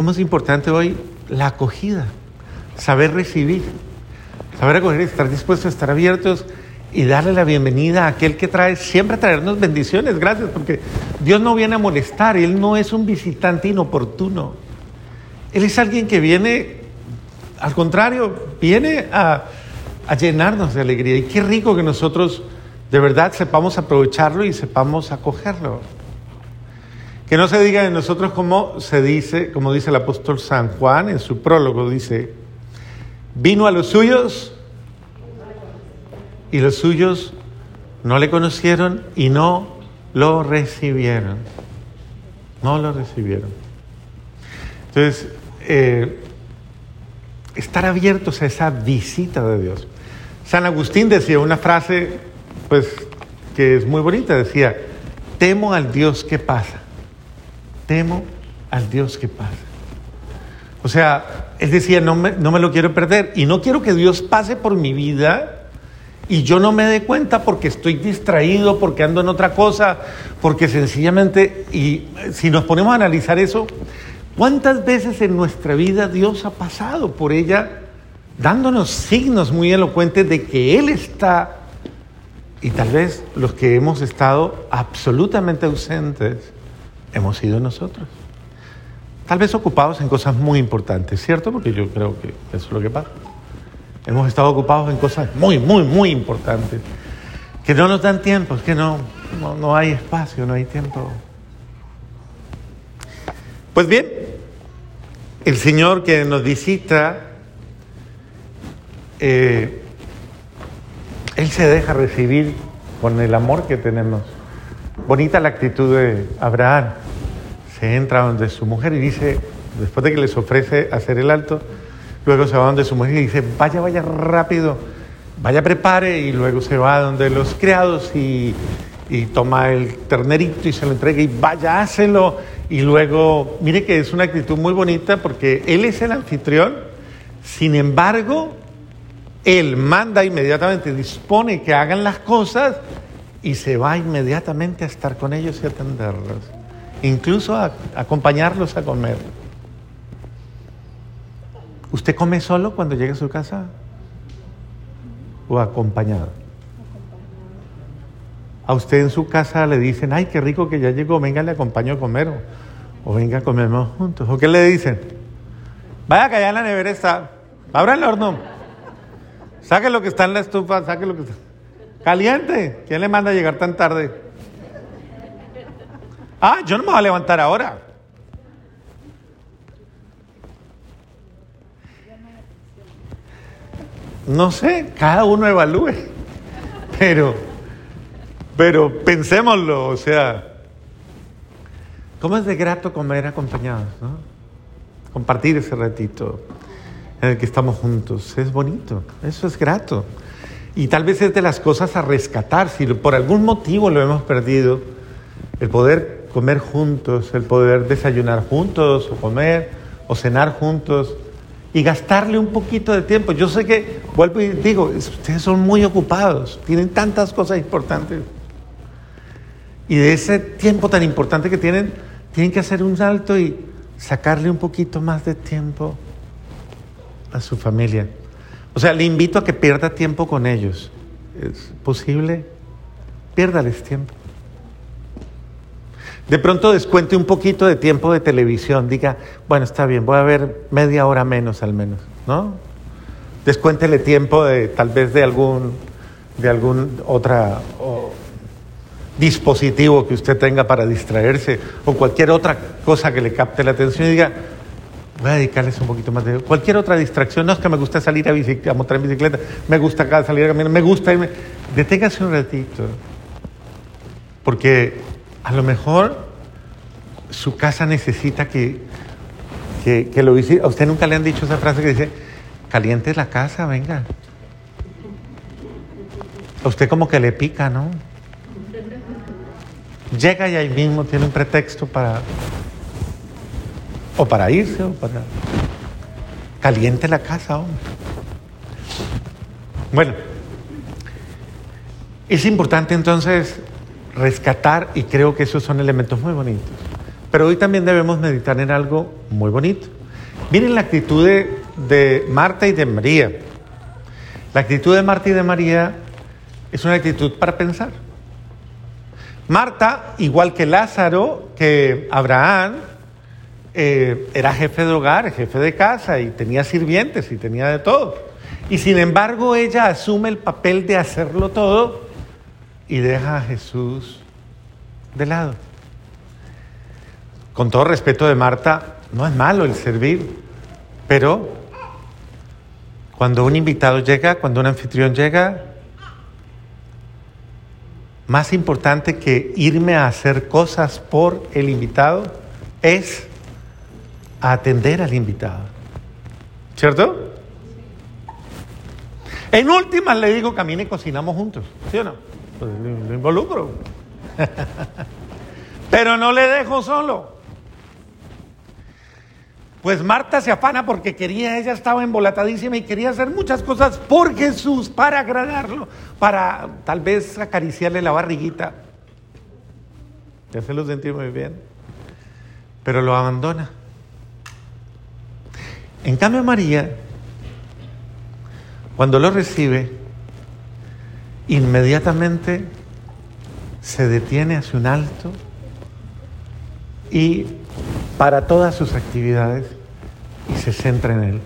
¿Cómo es importante hoy la acogida? Saber recibir, saber acoger, estar dispuestos a estar abiertos y darle la bienvenida a aquel que trae, siempre traernos bendiciones, gracias, porque Dios no viene a molestar, Él no es un visitante inoportuno. Él es alguien que viene, al contrario, viene a, a llenarnos de alegría. Y qué rico que nosotros de verdad sepamos aprovecharlo y sepamos acogerlo. Que no se diga de nosotros como se dice, como dice el apóstol San Juan en su prólogo, dice, vino a los suyos y los suyos no le conocieron y no lo recibieron. No lo recibieron. Entonces, eh, estar abiertos a esa visita de Dios. San Agustín decía una frase, pues, que es muy bonita, decía, temo al Dios que pasa, temo al Dios que pasa. O sea, él decía, no me, no me lo quiero perder y no quiero que Dios pase por mi vida y yo no me dé cuenta porque estoy distraído, porque ando en otra cosa, porque sencillamente, y si nos ponemos a analizar eso, ¿cuántas veces en nuestra vida Dios ha pasado por ella dándonos signos muy elocuentes de que Él está, y tal vez los que hemos estado absolutamente ausentes, hemos sido nosotros? Tal vez ocupados en cosas muy importantes, ¿cierto? Porque yo creo que eso es lo que pasa. Hemos estado ocupados en cosas muy, muy, muy importantes, que no nos dan tiempo, es que no, no, hay espacio, no hay tiempo. Pues bien, el Señor que nos visita, eh, Él se deja recibir con el amor que tenemos. Bonita la actitud de Abraham. Se entra donde su mujer y dice, después de que les ofrece hacer el alto, Luego se va donde su mujer y dice, vaya, vaya rápido, vaya, prepare. Y luego se va donde los criados y, toma el ternerito y se lo entrega y vaya, hácelo. Y luego, mire que es una actitud muy bonita porque él es el anfitrión. Sin embargo, él manda inmediatamente, dispone que hagan las cosas y se va inmediatamente a estar con ellos y atenderlos. Incluso a acompañarlos a comer. ¿Usted come solo cuando llega a su casa? ¿O acompañado? A usted en su casa le dicen, ay, qué rico que ya llegó, venga, le acompaño a comer. O, venga, comemos juntos. ¿O qué le dicen? Vaya que allá en la nevera está. Abra el horno. Saque lo que está en la estufa, saque lo que está. Caliente. ¿Quién le manda a llegar tan tarde? Ah, yo no me voy a levantar ahora. No sé, cada uno evalúe. Pero, pero pensémoslo, o sea, ¿cómo es de grato comer acompañados? ¿no? Compartir ese ratito en el que estamos juntos. Es bonito, eso es grato. Y tal vez es de las cosas a rescatar, si por algún motivo lo hemos perdido, el poder comer juntos, el poder desayunar juntos o comer o cenar juntos y gastarle un poquito de tiempo. Yo sé que, vuelvo y digo, ustedes son muy ocupados, tienen tantas cosas importantes. Y de ese tiempo tan importante que tienen, tienen que hacer un salto y sacarle un poquito más de tiempo a su familia. O sea, le invito a que pierda tiempo con ellos. ¿Es posible? Piérdales tiempo. De pronto descuente un poquito de tiempo de televisión, diga, bueno, está bien, voy a ver media hora menos al menos, ¿no? Descuéntele tiempo de tal vez de algún de algún otra dispositivo que usted tenga para distraerse o cualquier otra cosa que le capte la atención y diga, voy a dedicarles un poquito más de cualquier otra distracción, no es que me gusta salir a, montar en bicicleta, me gusta salir a caminar, me gusta deténgase un ratito. Porque a lo mejor su casa necesita que, que, lo visite. A usted nunca le han dicho esa frase que dice, caliente la casa, venga. A usted como que le pica, ¿no? Llega y ahí mismo tiene un pretexto para, o para irse, o para... Caliente la casa, hombre. Bueno, es importante entonces rescatar, y creo que esos son elementos muy bonitos, Pero hoy también debemos meditar en algo muy bonito. Miren la actitud de, Marta y de María. La actitud de Marta y de María es una actitud para pensar. Marta, igual que Lázaro, que Abraham, eh, era jefe de hogar, jefe de casa y tenía sirvientes y tenía de todo. Y sin embargo ella asume el papel de hacerlo todo y deja a Jesús de lado. Con todo respeto de Marta, no es malo el servir, pero cuando un invitado llega, cuando un anfitrión llega, más importante que irme a hacer cosas por el invitado es atender al invitado. ¿Cierto? En últimas le digo, camine y cocinamos juntos. ¿Sí o no? Pues lo involucro. Pero no le dejo solo. Pues Marta se afana porque quería, ella estaba embolatadísima y quería hacer muchas cosas por Jesús, para agradarlo, para tal vez acariciarle la barriguita. Ya se lo sentí muy bien. Pero lo abandona. En cambio María, cuando lo recibe, inmediatamente se detiene hacia un alto y para todas sus actividades y se centra en Él.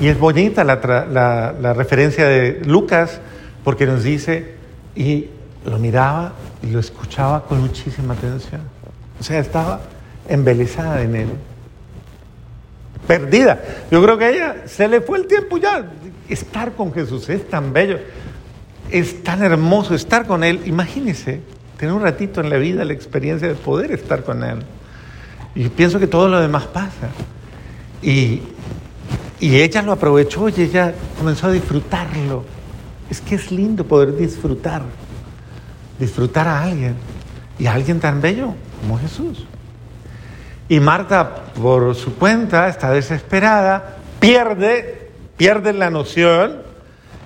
Y es bonita la, referencia de Lucas porque nos dice, y lo miraba y lo escuchaba con muchísima atención. O sea, estaba embelesada en Él. Perdida. Yo creo que a ella se le fue el tiempo ya. Estar con Jesús es tan bello. Es tan hermoso estar con Él. Imagínese tener un ratito en la vida la experiencia de poder estar con Él. Y pienso que todo lo demás pasa. Y, y ella lo aprovechó y ella comenzó a disfrutarlo. Es que es lindo poder disfrutar, disfrutar a alguien y a alguien tan bello como Jesús. Y Marta, por su cuenta, está desesperada, pierde, pierde la noción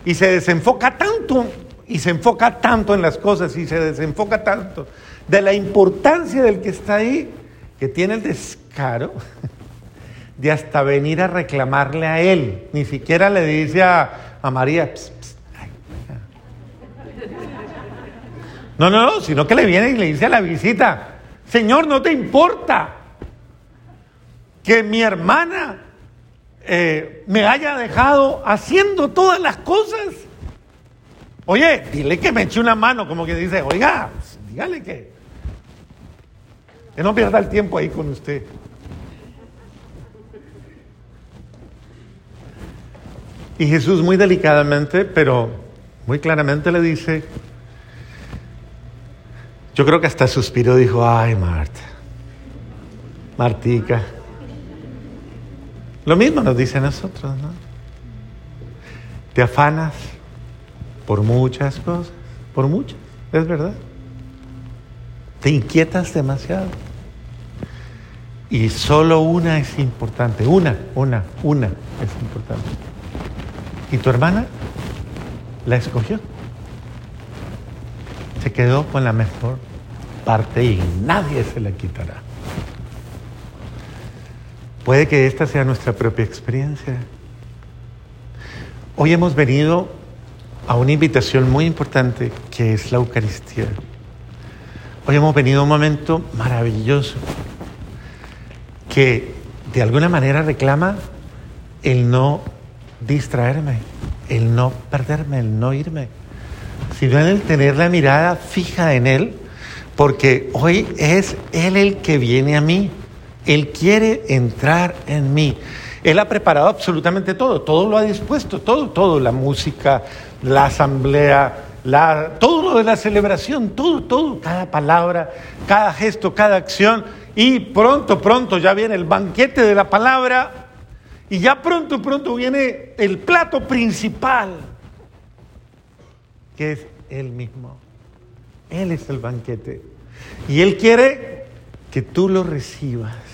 y se desenfoca tanto, y se enfoca tanto en las cosas y se desenfoca tanto de la importancia del que está ahí, que tiene el descaro de hasta venir a reclamarle a él. Ni siquiera le dice a, María, no, no, no, sino que le viene y le dice a la visita, Señor, ¿no te importa que mi hermana eh, me haya dejado haciendo todas las cosas? Oye, dile que me eche una mano, como que dice, oiga, dígale que que no pierda el tiempo ahí con usted. Y Jesús muy delicadamente, pero muy claramente le dice, yo creo que hasta suspiró, dijo, ay Marta, Martica. Lo mismo nos dice a nosotros, ¿no? Te afanas por muchas cosas, por muchas, es verdad. Te inquietas demasiado. Y solo una es importante, una, una, una es importante. Y tu hermana la escogió. Se quedó con la mejor parte y nadie se la quitará. Puede que esta sea nuestra propia experiencia. Hoy hemos venido a una invitación muy importante que es la Eucaristía. Hoy hemos venido a un momento maravilloso que de alguna manera reclama el no distraerme, el no perderme, el no irme, sino el tener la mirada fija en Él, porque hoy es Él el que viene a mí, Él quiere entrar en mí. Él ha preparado absolutamente todo, todo lo ha dispuesto, todo, todo, la música, la asamblea, todo lo de la celebración, todo, todo, cada palabra, cada gesto, cada acción y pronto, pronto ya viene el banquete de la palabra. Y ya pronto, pronto viene el plato principal, que es Él mismo. Él es el banquete. Y Él quiere que tú lo recibas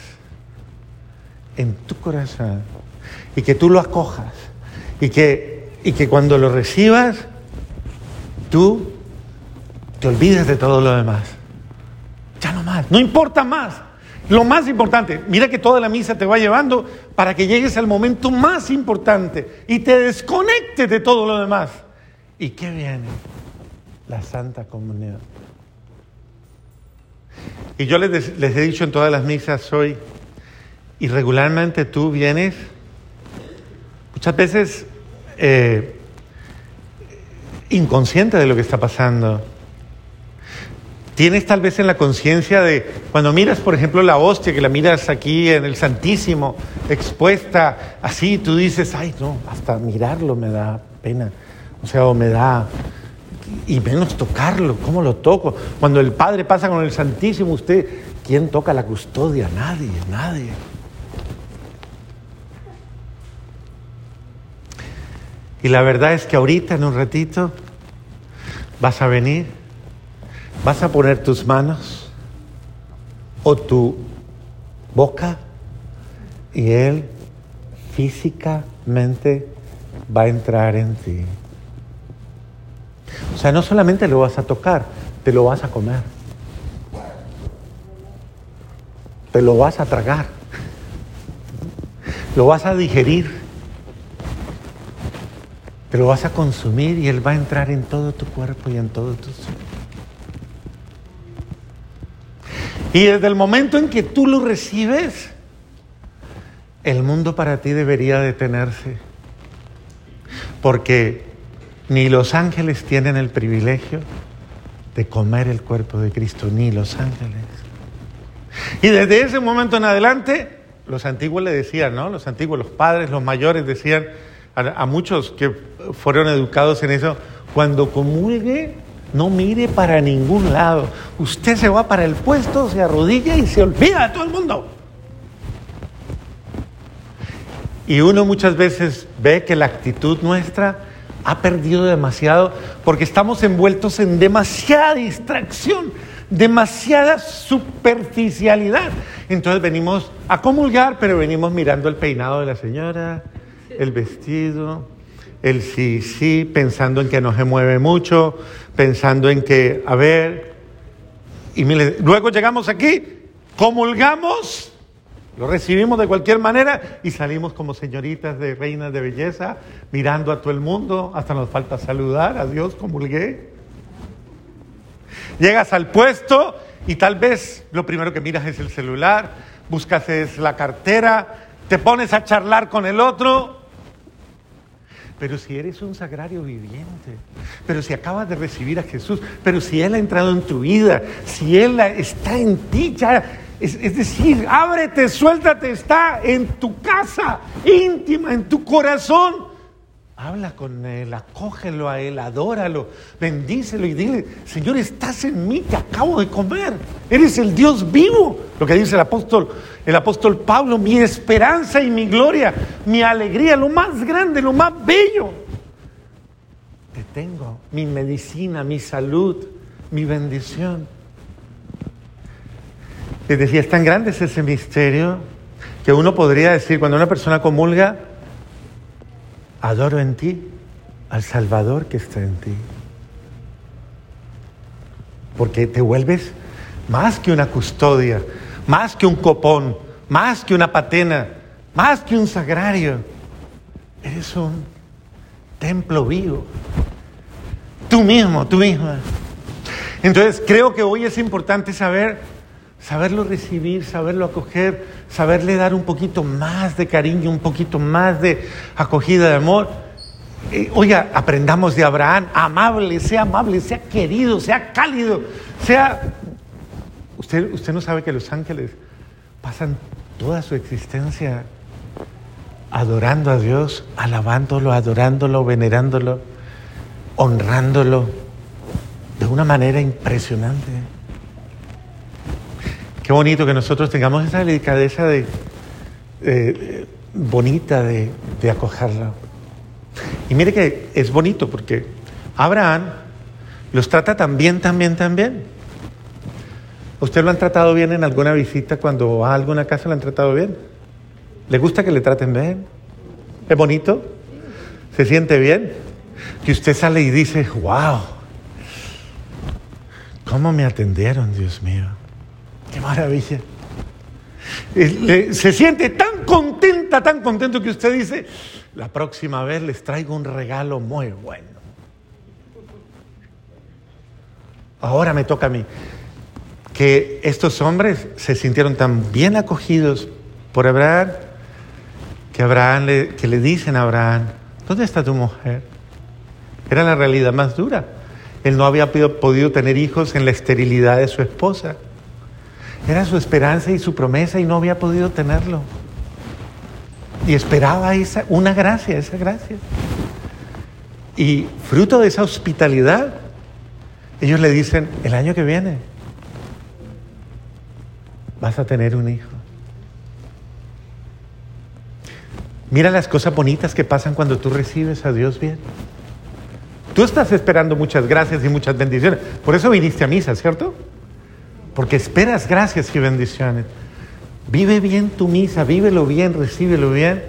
en tu corazón y que tú lo acojas y que, y que cuando lo recibas, tú te olvides de todo lo demás. Ya no más, no importa más. Lo más importante, mira que toda la misa te va llevando para que llegues al momento más importante y te desconectes de todo lo demás. ¿Y qué viene? La Santa Comunión. Y yo les, les he dicho en todas las misas hoy, y regularmente tú vienes, muchas veces eh, inconsciente de lo que está pasando. Tienes tal vez en la conciencia de cuando miras, por ejemplo, la hostia, que la miras aquí en el Santísimo, expuesta así, tú dices, ay, no, hasta mirarlo me da pena. O sea, o me da, y menos tocarlo, ¿cómo lo toco? Cuando el Padre pasa con el Santísimo, usted, ¿quién toca la custodia? Nadie, nadie. Y la verdad es que ahorita, en un ratito, vas a venir, vas a poner tus manos o tu boca y Él físicamente va a entrar en ti. O sea, no solamente lo vas a tocar, te lo vas a comer. Te lo vas a tragar. Lo vas a digerir. Te lo vas a consumir y Él va a entrar en todo tu cuerpo y en todo tu ser. Y desde el momento en que tú lo recibes, el mundo para ti debería detenerse. Porque ni los ángeles tienen el privilegio de comer el cuerpo de Cristo, ni los ángeles. Y desde ese momento en adelante, los antiguos le decían, ¿no? Los antiguos, los padres, los mayores decían, a, muchos que fueron educados en eso, cuando comulgue, no mire para ningún lado. Usted se va para el puesto, se arrodilla y se olvida de todo el mundo. Y uno muchas veces ve que la actitud nuestra ha perdido demasiado porque estamos envueltos en demasiada distracción, demasiada superficialidad. Entonces venimos a comulgar, pero venimos mirando el peinado de la señora, el vestido, el sí, sí, pensando en que no se mueve mucho, pensando en que, a ver, y luego llegamos aquí, comulgamos, lo recibimos de cualquier manera y salimos como señoritas de reinas de belleza, mirando a todo el mundo, hasta nos falta saludar, a Dios comulgué. Llegas al puesto y tal vez lo primero que miras es el celular, buscas es la cartera, te pones a charlar con el otro pero si eres un sagrario viviente, pero si acabas de recibir a Jesús, pero si Él ha entrado en tu vida, si Él está en ti, ya, es, es decir, ábrete, suéltate, está en tu casa íntima, en tu corazón. Habla con Él, acógelo a Él, adóralo, bendícelo y dile, Señor, estás en mí, te acabo de comer, eres el Dios vivo. Lo que dice el apóstol, el apóstol Pablo, mi esperanza y mi gloria, mi alegría, lo más grande, lo más bello. Te tengo, mi medicina, mi salud, mi bendición. Les decía, es tan grande ese misterio que uno podría decir, cuando una persona comulga, adoro en ti al Salvador que está en ti. Porque te vuelves más que una custodia, más que un copón, más que una patena, más que un sagrario. Eres un templo vivo. Tú mismo, tú misma. Entonces creo que hoy es importante saber, saberlo recibir, saberlo acoger, saberle dar un poquito más de cariño, un poquito más de acogida de amor. Eh, oiga, aprendamos de Abraham, amable, sea amable, sea querido, sea cálido, sea... Usted, usted no sabe que los ángeles pasan toda su existencia adorando a Dios, alabándolo, adorándolo, venerándolo, honrándolo de una manera impresionante. Qué bonito que nosotros tengamos esa delicadeza de, bonita de, de acogerla. Y mire que es bonito porque Abraham los trata bien, tan bien. ¿Usted lo han tratado bien en alguna visita cuando va a alguna casa? ¿Lo han tratado bien? ¿Le gusta que le traten bien? ¿Es bonito? ¿Se siente bien? Que usted sale y dice, wow, ¿cómo me atendieron, Dios mío? Qué maravilla. se siente tan contenta, tan contento que usted dice, la próxima vez les traigo un regalo muy bueno. Ahora me toca a mí. Que estos hombres se sintieron tan bien acogidos por Abraham, que, Abraham le, que le dicen a Abraham, ¿dónde está tu mujer? Era la realidad más dura. Él no había podido tener hijos en la esterilidad de su esposa. Era su esperanza y su promesa y no había podido tenerlo. Y esperaba esa, una gracia, esa gracia. Y fruto de esa hospitalidad, ellos le dicen, el año que viene vas a tener un hijo. Mira las cosas bonitas que pasan cuando tú recibes a Dios bien. Tú estás esperando muchas gracias y muchas bendiciones. Por eso viniste a misa, ¿cierto? Porque esperas gracias y bendiciones. Vive bien tu misa, vívelo bien, recíbelo bien.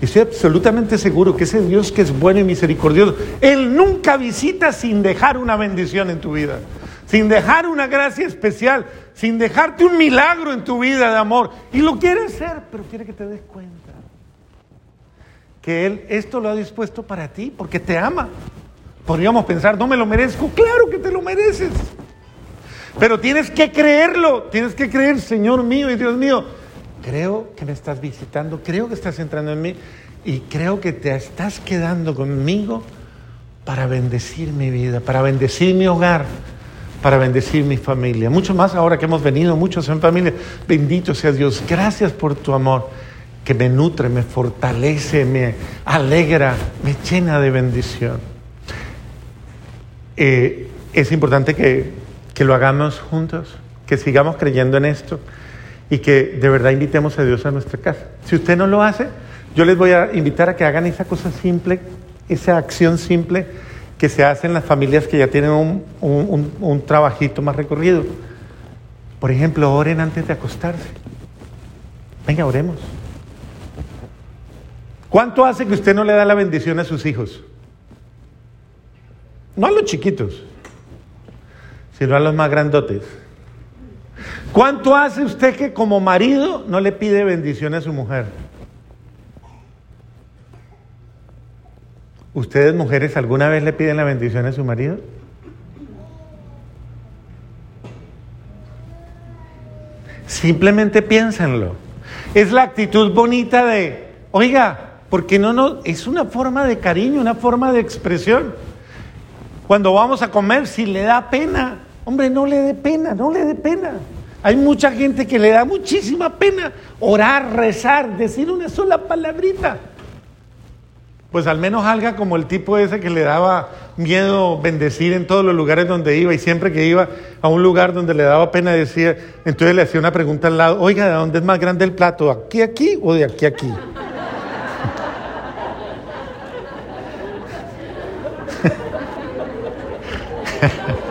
Y estoy absolutamente seguro que ese Dios que es bueno y misericordioso, Él nunca visita sin dejar una bendición en tu vida, sin dejar una gracia especial, sin dejarte un milagro en tu vida de amor. Y lo quiere hacer, pero quiere que te des cuenta que Él esto lo ha dispuesto para ti, porque te ama. Podríamos pensar, no me lo merezco. Claro que te lo mereces. Pero tienes que creerlo, tienes que creer, Señor mío y Dios mío. Creo que me estás visitando, creo que estás entrando en mí y creo que te estás quedando conmigo para bendecir mi vida, para bendecir mi hogar, para bendecir mi familia. Mucho más ahora que hemos venido muchos en familia. Bendito sea Dios. Gracias por tu amor que me nutre, me fortalece, me alegra, me llena de bendición. Eh, es importante que, que lo hagamos juntos, que sigamos creyendo en esto y que de verdad invitemos a Dios a nuestra casa. Si usted no lo hace, yo les voy a invitar a que hagan esa cosa simple, esa acción simple que se hace en las familias que ya tienen un, un, trabajito más recorrido. Por ejemplo, oren antes de acostarse. Venga, oremos. ¿Cuánto hace que usted no le da la bendición a sus hijos? No a los chiquitos, sino a los más grandotes. ¿Cuánto hace usted que como marido no le pide bendición a su mujer? ¿Ustedes mujeres alguna vez le piden la bendición a su marido? Simplemente piénsenlo. Es la actitud bonita de, oiga, porque no, no, es una forma de cariño, una forma de expresión. Cuando vamos a comer, si le da pena, hombre, no le dé pena, no le dé pena. Hay mucha gente que le da muchísima pena orar, rezar, decir una sola palabrita. Pues al menos alga como el tipo ese que le daba miedo bendecir en todos los lugares donde iba y siempre que iba a un lugar donde le daba pena decía, entonces le hacía una pregunta al lado, oiga, ¿de dónde es más grande el plato? ¿Aquí, aquí o de aquí, aquí?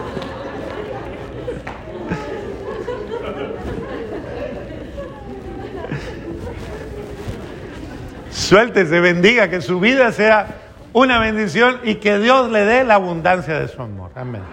Suéltese, bendiga, que su vida sea una bendición y que Dios le dé la abundancia de su amor. Amén.